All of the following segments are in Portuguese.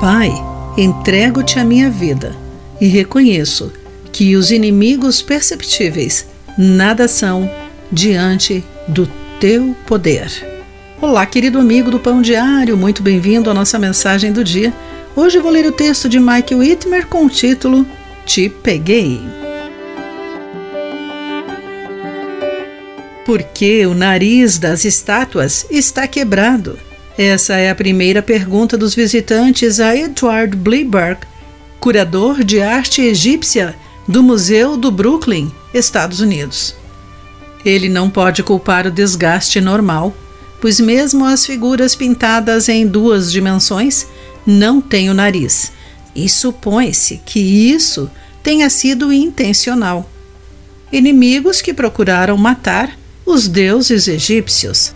Pai, entrego-te a minha vida e reconheço que os inimigos perceptíveis nada são diante do teu poder. Olá, querido amigo do Pão Diário, muito bem-vindo à nossa mensagem do dia. Hoje vou ler o texto de Mike Whitmer com o título Te Peguei. Por que o nariz das estátuas está quebrado? Essa é a primeira pergunta dos visitantes a Edward Bliberg, curador de arte egípcia do Museu do Brooklyn, Estados Unidos. Ele não pode culpar o desgaste normal, pois mesmo as figuras pintadas em duas dimensões não têm o nariz, e supõe-se que isso tenha sido intencional. Inimigos que procuraram matar os deuses egípcios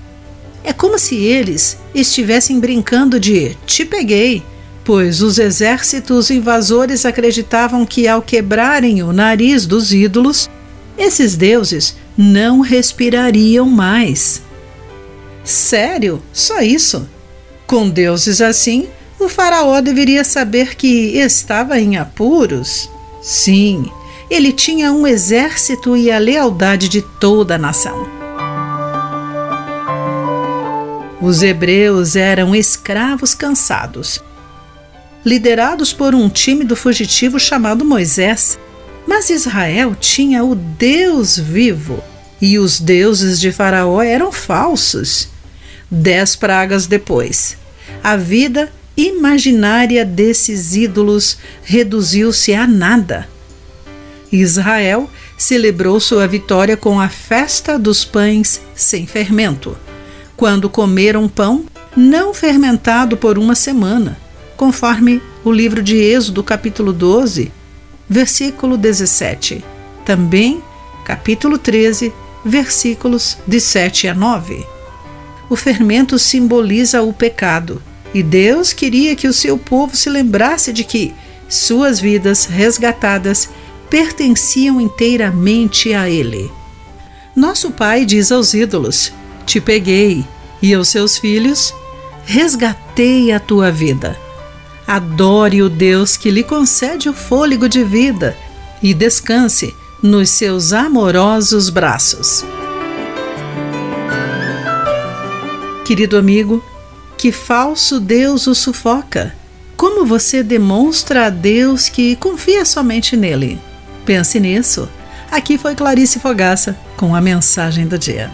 é como se eles estivessem brincando de te peguei, pois os exércitos invasores acreditavam que ao quebrarem o nariz dos ídolos, esses deuses não respirariam mais. Sério? Só isso? Com deuses assim, o faraó deveria saber que estava em apuros? Sim, ele tinha um exército e a lealdade de toda a nação. Os hebreus eram escravos cansados, liderados por um tímido fugitivo chamado Moisés. Mas Israel tinha o Deus vivo e os deuses de Faraó eram falsos. Dez pragas depois, a vida imaginária desses ídolos reduziu-se a nada. Israel celebrou sua vitória com a festa dos pães sem fermento quando comeram pão não fermentado por uma semana, conforme o livro de Êxodo, capítulo 12, versículo 17. Também, capítulo 13, versículos de 7 a 9. O fermento simboliza o pecado, e Deus queria que o seu povo se lembrasse de que suas vidas resgatadas pertenciam inteiramente a Ele. Nosso Pai diz aos ídolos: te peguei, e aos seus filhos, resgatei a tua vida. Adore o Deus que lhe concede o fôlego de vida e descanse nos seus amorosos braços. Querido amigo, que falso Deus o sufoca? Como você demonstra a Deus que confia somente nele? Pense nisso. Aqui foi Clarice Fogaça com a mensagem do dia.